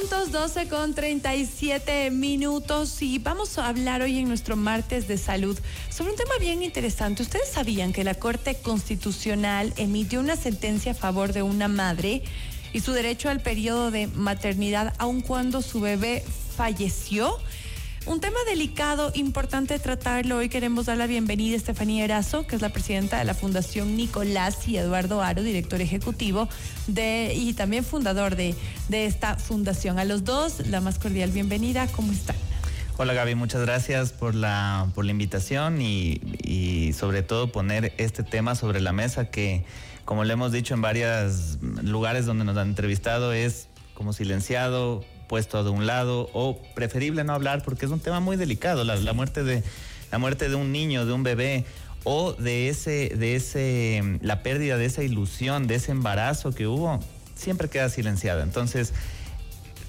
puntos, 12 con 37 minutos y vamos a hablar hoy en nuestro martes de salud sobre un tema bien interesante. ¿Ustedes sabían que la Corte Constitucional emitió una sentencia a favor de una madre y su derecho al periodo de maternidad aun cuando su bebé falleció? Un tema delicado, importante tratarlo. Hoy queremos dar la bienvenida a Estefanía Erazo, que es la presidenta de la Fundación Nicolás, y Eduardo Aro, director ejecutivo de, y también fundador de, de esta fundación. A los dos, la más cordial bienvenida. ¿Cómo están? Hola Gaby, muchas gracias por la, por la invitación y, y sobre todo poner este tema sobre la mesa que, como le hemos dicho en varios lugares donde nos han entrevistado, es como silenciado, puesto de un lado o preferible no hablar porque es un tema muy delicado, la, la, muerte de la muerte de un niño, de un bebé o de ese de ese la pérdida de esa ilusión, de ese embarazo que hubo, siempre queda silenciada. Entonces,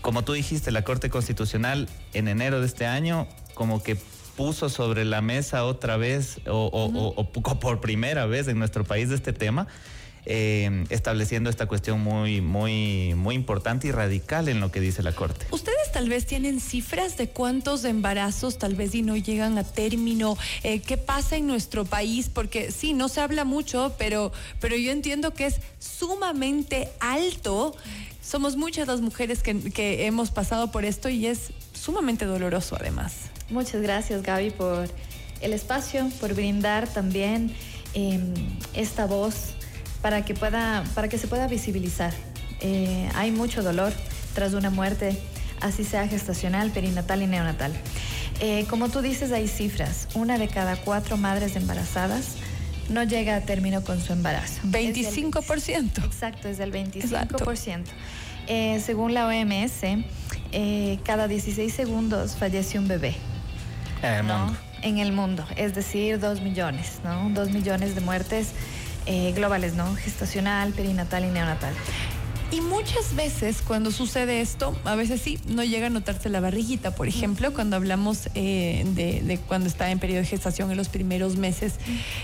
como tú dijiste, la Corte Constitucional en enero de este año como que puso sobre la mesa otra vez o, o, uh -huh. o, o por primera vez en nuestro país este tema eh, estableciendo esta cuestión muy, muy, muy importante y radical en lo que dice la Corte. ¿Ustedes tal vez tienen cifras de cuántos embarazos tal vez y no llegan a término? Eh, ¿Qué pasa en nuestro país? Porque sí, no se habla mucho, pero, pero yo entiendo que es sumamente alto. Somos muchas las mujeres que, que hemos pasado por esto y es sumamente doloroso además. Muchas gracias Gaby por el espacio, por brindar también eh, esta voz para que, pueda, para que se pueda visibilizar. Eh, hay mucho dolor tras una muerte, así sea gestacional, perinatal y neonatal. Eh, como tú dices, hay cifras. Una de cada cuatro madres embarazadas no llega a término con su embarazo. 25%. Es el, exacto, es del 25%. Eh, según la OMS, eh, cada 16 segundos fallece un bebé. En el ¿no? mundo. En el mundo, es decir, dos millones, ¿no? Dos millones de muertes eh, globales, ¿no? Gestacional, perinatal y neonatal. Y muchas veces cuando sucede esto, a veces sí, no llega a notarse la barriguita, por ejemplo, cuando hablamos eh, de, de, cuando está en periodo de gestación en los primeros meses.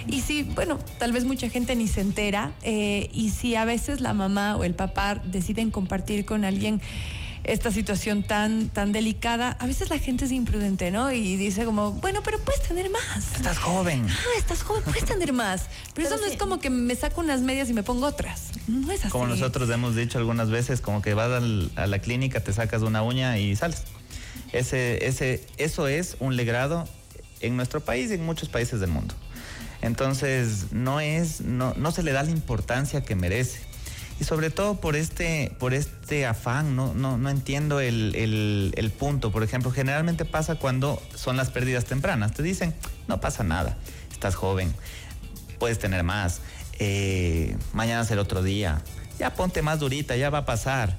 Y sí, bueno, tal vez mucha gente ni se entera. Eh, y si a veces la mamá o el papá deciden compartir con alguien esta situación tan, tan delicada, a veces la gente es imprudente, ¿no? Y dice como, bueno, pero puedes tener más. Estás joven. Ah, estás joven, puedes tener más. Pero, pero eso no es como que me saco unas medias y me pongo otras. No es así. Como nosotros hemos dicho algunas veces, como que vas al, a la clínica, te sacas una uña y sales. Ese, ese, eso es un legrado en nuestro país y en muchos países del mundo. Entonces, no es, no, no se le da la importancia que merece y sobre todo por este, por este afán, no, no, no entiendo el, el, el, punto. Por ejemplo, generalmente pasa cuando son las pérdidas tempranas. Te dicen, no pasa nada, estás joven, puedes tener más, eh, mañana el otro día, ya ponte más durita, ya va a pasar.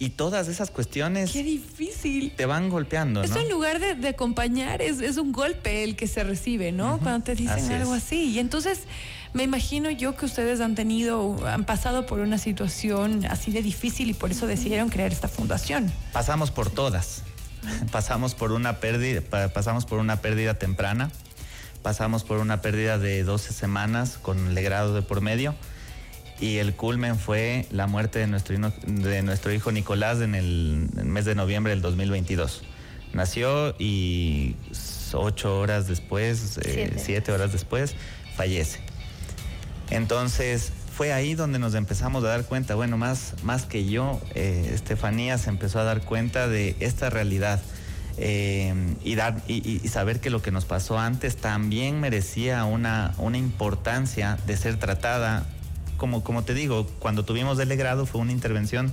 Y todas esas cuestiones. Qué difícil. Te van golpeando. Eso ¿no? en lugar de, de acompañar es, es, un golpe el que se recibe, ¿no? Uh -huh. Cuando te dicen así algo es. así. Y entonces me imagino yo que ustedes han tenido, han pasado por una situación así de difícil y por eso decidieron crear esta fundación. Pasamos por todas. Pasamos por una pérdida, pasamos por una pérdida temprana. Pasamos por una pérdida de 12 semanas con legrado de por medio y el culmen fue la muerte de nuestro, de nuestro hijo Nicolás en el, en el, mes de noviembre del 2022. Nació y ocho horas después, eh, siete. siete horas después, fallece. Entonces fue ahí donde nos empezamos a dar cuenta, bueno, más, más que yo, eh, Estefanía se empezó a dar cuenta de esta realidad. Eh, y, dar, y, y, saber que lo que nos pasó antes también merecía una, una importancia de ser tratada como, como te digo, cuando tuvimos delegrado fue una intervención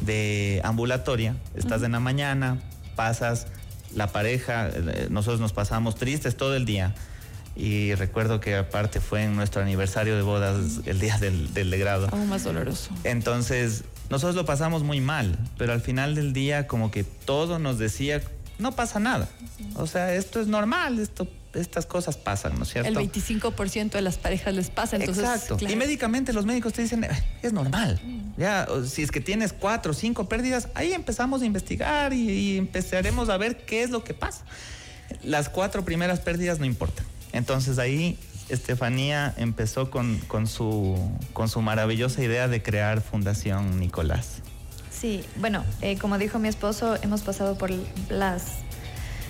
de ambulatoria. Estás uh -huh. en la mañana, pasas, la pareja, eh, nosotros nos pasamos tristes todo el día. Y recuerdo que aparte fue en nuestro aniversario de bodas el día del, del degrado. Aún más doloroso. Entonces, nosotros lo pasamos muy mal, pero al final del día como que todo nos decía, no pasa nada. O sea, esto es normal, esto estas cosas pasan, ¿no es cierto? El 25% de las parejas les pasa, entonces. Exacto. Claro. Y médicamente los médicos te dicen, es normal. Mm. Ya, si es que tienes cuatro o cinco pérdidas, ahí empezamos a investigar y, y, empezaremos a ver qué es lo que pasa. Las cuatro primeras pérdidas no importan. Entonces ahí Estefanía empezó con, con, su, con su maravillosa idea de crear Fundación Nicolás. Sí, bueno, eh, como dijo mi esposo, hemos pasado por las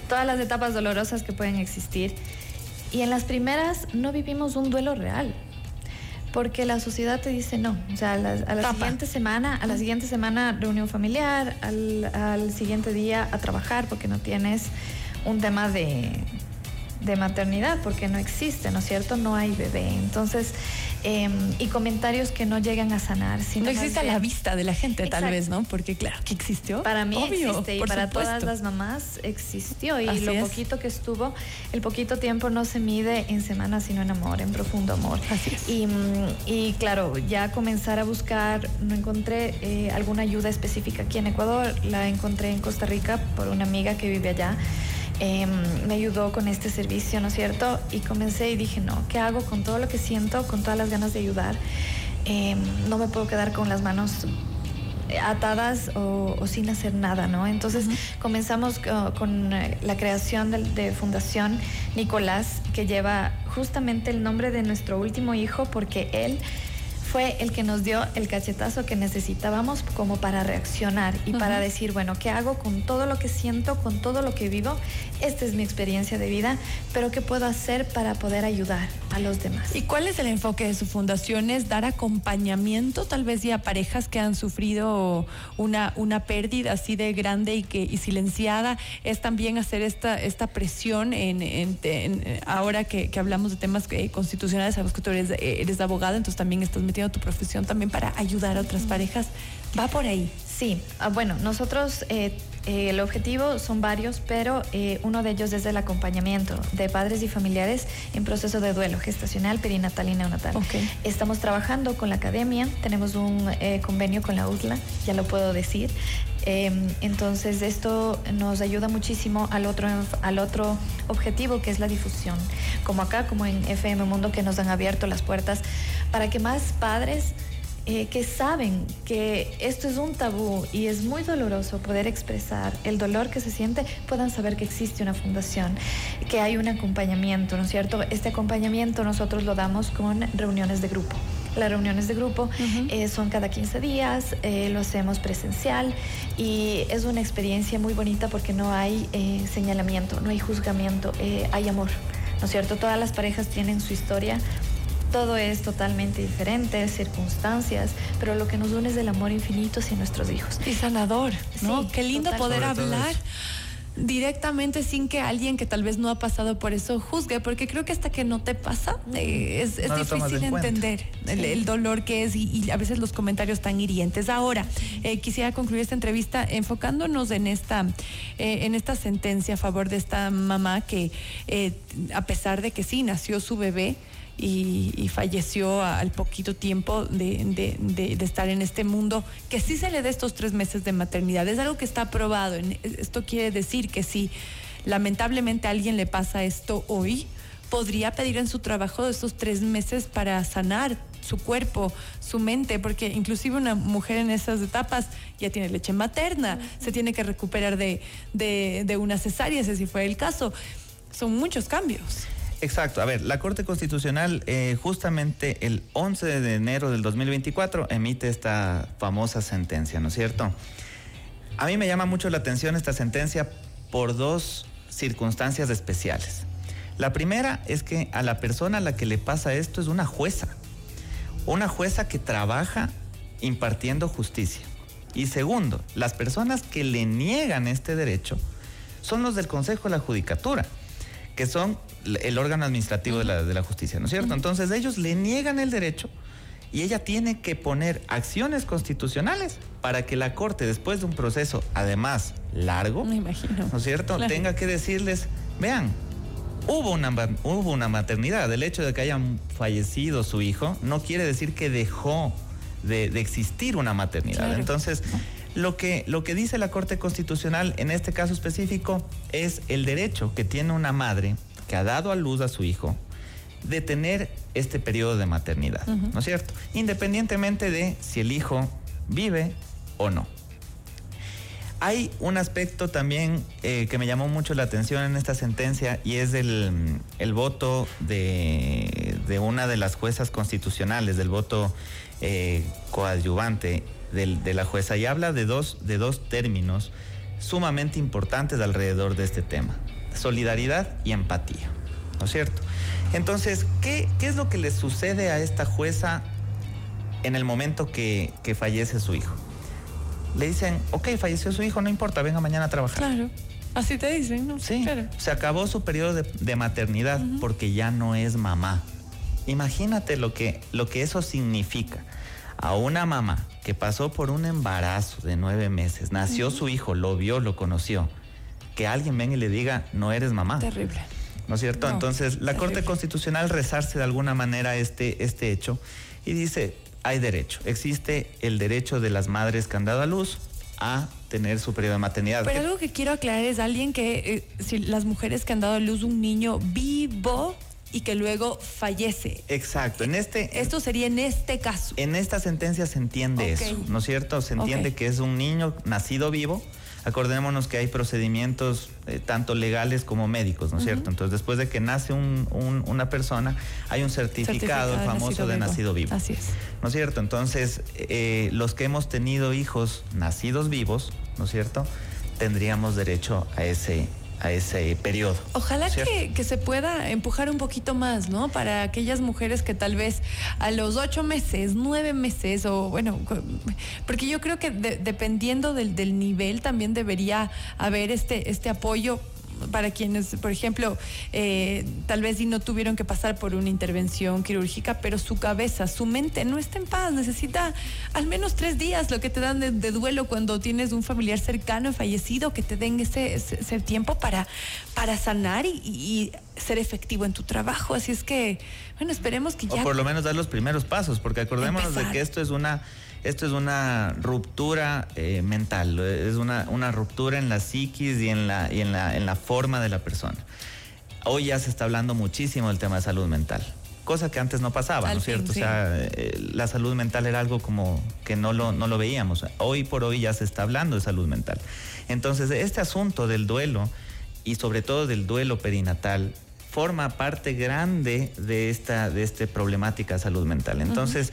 todas las etapas dolorosas que pueden existir y en las primeras no vivimos un duelo real porque la sociedad te dice no. O sea, a la, siguiente semana, a la siguiente semana reunión familiar, al, al, siguiente día a trabajar porque no tienes un tema de, de maternidad, porque no existe, ¿no es cierto? No hay bebé. Entonces, Em, y comentarios que no llegan a sanar. Sino no existe a la vista de la gente, tal vez, ¿no? Porque claro, que existió. Para mí existe y para todas las mamás existió. Y lo poquito que estuvo, el poquito tiempo no se mide en semanas, sino en amor, en profundo amor. Así es. Y, y claro, ya comenzar a buscar, no encontré eh, alguna ayuda específica aquí en Ecuador, la encontré en Costa Rica por una amiga que vive allá. Em, me ayudó con este servicio, ¿no es cierto? Y comencé y dije, no, ¿qué hago con todo lo que siento, con todas las ganas de ayudar? Em, no me puedo quedar con las manos atadas o, sin hacer nada, ¿no? Entonces comenzamos con eh, la creación de, Fundación Nicolás, que lleva justamente el nombre de nuestro último hijo, porque él fue el que nos dio el cachetazo que necesitábamos como para reaccionar y para decir, bueno, ¿qué hago con todo lo que siento, con todo lo que vivo? Esta es mi experiencia de vida, pero ¿qué puedo hacer para poder ayudar a los demás? ¿Y cuál es el enfoque de su fundación? ¿Es dar acompañamiento tal vez ya a parejas que han sufrido una, una pérdida así de grande y, que, y silenciada? ¿Es también hacer esta, esta presión en, ahora que, hablamos de temas eh, constitucionales? Sabemos que tú eres, eh, eres abogada, entonces también estás metiendo tu profesión también para ayudar a otras parejas. ¿Va por ahí? Sí, ah, bueno, nosotros eh, eh, el objetivo son varios, pero eh, uno de ellos es el acompañamiento de padres y familiares en proceso de duelo gestacional, perinatal y neonatal. Estamos trabajando con la academia, tenemos un convenio con la USLA, ya lo puedo decir. Em, entonces esto nos ayuda muchísimo al otro, al otro objetivo que es la difusión, como acá, como en FM Mundo, que nos han abierto las puertas para que más padres eh, que saben que esto es un tabú y es muy doloroso poder expresar el dolor que se siente, puedan saber que existe una fundación, que hay un acompañamiento, ¿no es cierto? Este acompañamiento nosotros lo damos con reuniones de grupo. Las reuniones de grupo eh, son cada 15 días, eh, lo hacemos presencial y es una experiencia muy bonita porque no hay señalamiento, no hay juzgamiento, hay amor, ¿no es cierto? Todas las parejas tienen su historia, todo es totalmente diferente, circunstancias, pero lo que nos une es el amor infinito hacia nuestros hijos. Y sanador, ¿no? Qué lindo poder hablar directamente sin que alguien que tal vez no ha pasado por eso juzgue, porque creo que hasta que no te pasa eh, es, difícil entender el, dolor que es y, a veces los comentarios tan hirientes. Ahora, eh, quisiera concluir esta entrevista enfocándonos en esta, eh, en esta sentencia a favor de esta mamá que a pesar de que sí nació su bebé, y, falleció al poquito tiempo de, estar en este mundo, que sí se le dé estos tres meses de maternidad. Es algo que está aprobado. Esto quiere decir que si lamentablemente a alguien le pasa esto hoy, podría pedir en su trabajo estos tres meses para sanar su cuerpo, su mente, porque inclusive una mujer en esas etapas ya tiene leche materna, se tiene que recuperar de, de una cesárea, si fue el caso. Son muchos cambios. Exacto. A ver, la Corte Constitucional eh, justamente el 11 de enero del 2024 emite esta famosa sentencia, ¿no es cierto? A mí me llama mucho la atención esta sentencia por dos circunstancias especiales. La primera es que a la persona a la que le pasa esto es una jueza, una jueza que trabaja impartiendo justicia. Y segundo, las personas que le niegan este derecho son los del Consejo de la Judicatura que son el órgano administrativo de la, justicia, ¿no es cierto? Entonces ellos le niegan el derecho y ella tiene que poner acciones constitucionales para que la Corte, después de un proceso, además largo, Me imagino. ¿no es cierto?, tenga que decirles, vean, hubo una, hubo una maternidad, el hecho de que haya fallecido su hijo no quiere decir que dejó de, existir una maternidad. Entonces, lo que, lo que dice la Corte Constitucional en este caso específico es el derecho que tiene una madre que ha dado a luz a su hijo de tener este periodo de maternidad, ¿no es cierto? Independientemente de si el hijo vive o no. Hay un aspecto también eh, que me llamó mucho la atención en esta sentencia y es el, voto de, una de las juezas constitucionales, del voto eh, coadyuvante de la jueza y habla de dos, de dos términos sumamente importantes alrededor de este tema, solidaridad y empatía, ¿no es cierto? Entonces, ¿qué, qué es lo que le sucede a esta jueza en el momento que, que fallece su hijo? Le dicen, ok, falleció su hijo, no importa, venga mañana a trabajar. Claro. Así te dicen, ¿no? Sí, se acabó su periodo de, maternidad porque ya no es mamá. Imagínate lo que, lo que eso significa. A una mamá que pasó por un embarazo de nueve meses, nació su hijo, lo vio, lo conoció, que alguien venga y le diga, no eres mamá. Terrible. ¿No es cierto? Entonces, la Corte Constitucional rezarse de alguna manera este, este hecho y dice, hay derecho, existe el derecho de las madres que han dado a luz a tener su periodo de maternidad. Pero algo que quiero aclarar es alguien que, eh, si las mujeres que han dado a luz un niño vivo y que luego fallece. Exacto, en este... Esto sería en este caso. En esta sentencia se entiende eso, ¿no es cierto? Se entiende que es un niño nacido vivo Acordémonos que hay procedimientos eh, tanto legales como médicos, ¿no es cierto? Entonces, después de que nace una persona, hay un certificado, famoso de nacido vivo. Así es. ¿No es cierto? Entonces, eh, los que hemos tenido hijos nacidos vivos, ¿no es cierto? Tendríamos derecho a ese a ese periodo. Ojalá que, que, se pueda empujar un poquito más, ¿no? Para aquellas mujeres que tal vez a los ocho meses, nueve meses, o bueno, porque yo creo que dependiendo del, del nivel también debería haber este, este apoyo para quienes, por ejemplo, eh, tal vez y no tuvieron que pasar por una intervención quirúrgica, pero su cabeza, su mente no está en paz, necesita al menos tres días lo que te dan de, duelo cuando tienes un familiar cercano fallecido, que te den ese, ese, tiempo para, para sanar y, ser efectivo en tu trabajo. Así es que, bueno, esperemos que ya... O por lo menos dar los primeros pasos, porque acordémonos de que esto es una esto es una ruptura eh, mental, es una, una, ruptura en la psiquis y, en la, y en, la, en la forma de la persona. Hoy ya se está hablando muchísimo del tema de salud mental, cosa que antes no pasaba, ¿no es cierto? O sea, eh, la salud mental era algo como que no lo, no lo veíamos. Hoy por hoy ya se está hablando de salud mental. Entonces, este asunto del duelo y sobre todo del duelo perinatal forma parte grande de esta de este problemática de salud mental. Entonces,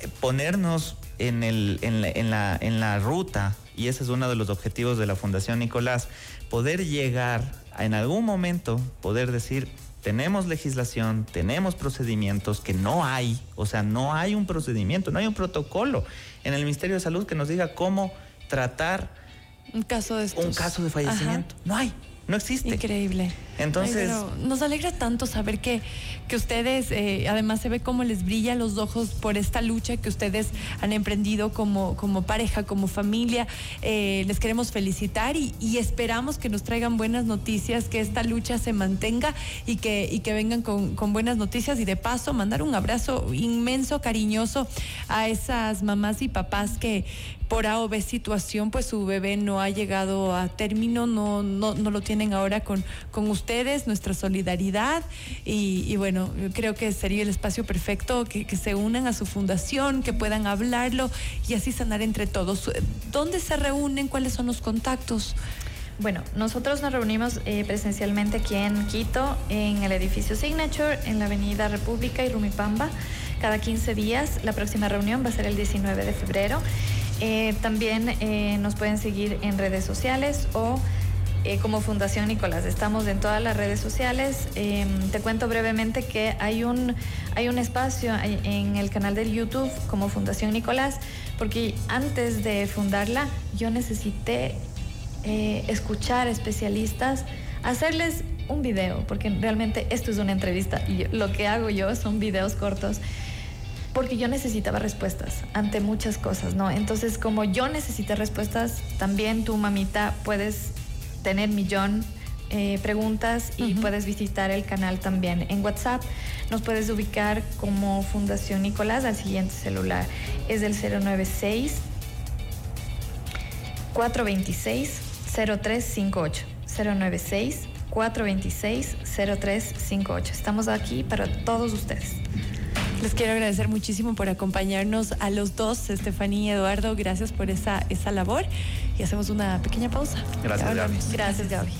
eh, ponernos en, el, en, la, en, la, en la ruta, y ese es uno de los objetivos de la Fundación Nicolás, poder llegar a, en algún momento, poder decir, tenemos legislación, tenemos procedimientos que no hay, o sea, no hay un procedimiento, no hay un protocolo en el Ministerio de Salud que nos diga cómo tratar un caso de, un caso de fallecimiento. No hay no existe. Increíble. Entonces. nos alegra tanto saber que, que ustedes, eh, además se ve cómo les brillan los ojos por esta lucha que ustedes han emprendido como, como pareja, como familia. Eh, les queremos felicitar y, esperamos que nos traigan buenas noticias, que esta lucha se mantenga y que, y que vengan con, con buenas noticias y de paso mandar un abrazo inmenso, cariñoso a esas mamás y papás que, por A o B situación, pues su bebé no ha llegado a término, no, no, no lo tienen ahora con, con ustedes, nuestra solidaridad y, bueno, creo que sería el espacio perfecto que, que, se unan a su fundación, que puedan hablarlo y así sanar entre todos. ¿Dónde se reúnen? ¿Cuáles son los contactos? Bueno, nosotros nos reunimos eh, presencialmente aquí en Quito, en el edificio Signature, en la Avenida República y Rumipamba, cada 15 días. La próxima reunión va a ser el 19 de febrero. Eh, también eh, nos pueden seguir en redes sociales o eh, como Fundación Nicolás. Estamos en todas las redes sociales. te cuento brevemente que hay un, hay un espacio en el canal de YouTube como Fundación Nicolás, porque antes de fundarla yo necesité escuchar especialistas, hacerles un video, porque realmente esto es una entrevista y lo que hago yo son videos cortos porque yo necesitaba respuestas ante muchas cosas, ¿no? Entonces, como yo necesité respuestas, también tu mamita puedes tener millón eh, preguntas y puedes visitar el canal también en WhatsApp. Nos puedes ubicar como Fundación Nicolás al siguiente celular. Es el 096 426 0358. 096 426 0358. Estamos aquí para todos ustedes. Les quiero agradecer muchísimo por acompañarnos a los dos, Estefanía y Eduardo. Gracias por esa, esa labor. Y hacemos una pequeña pausa. Gracias, Gaby. Gracias, Gaby.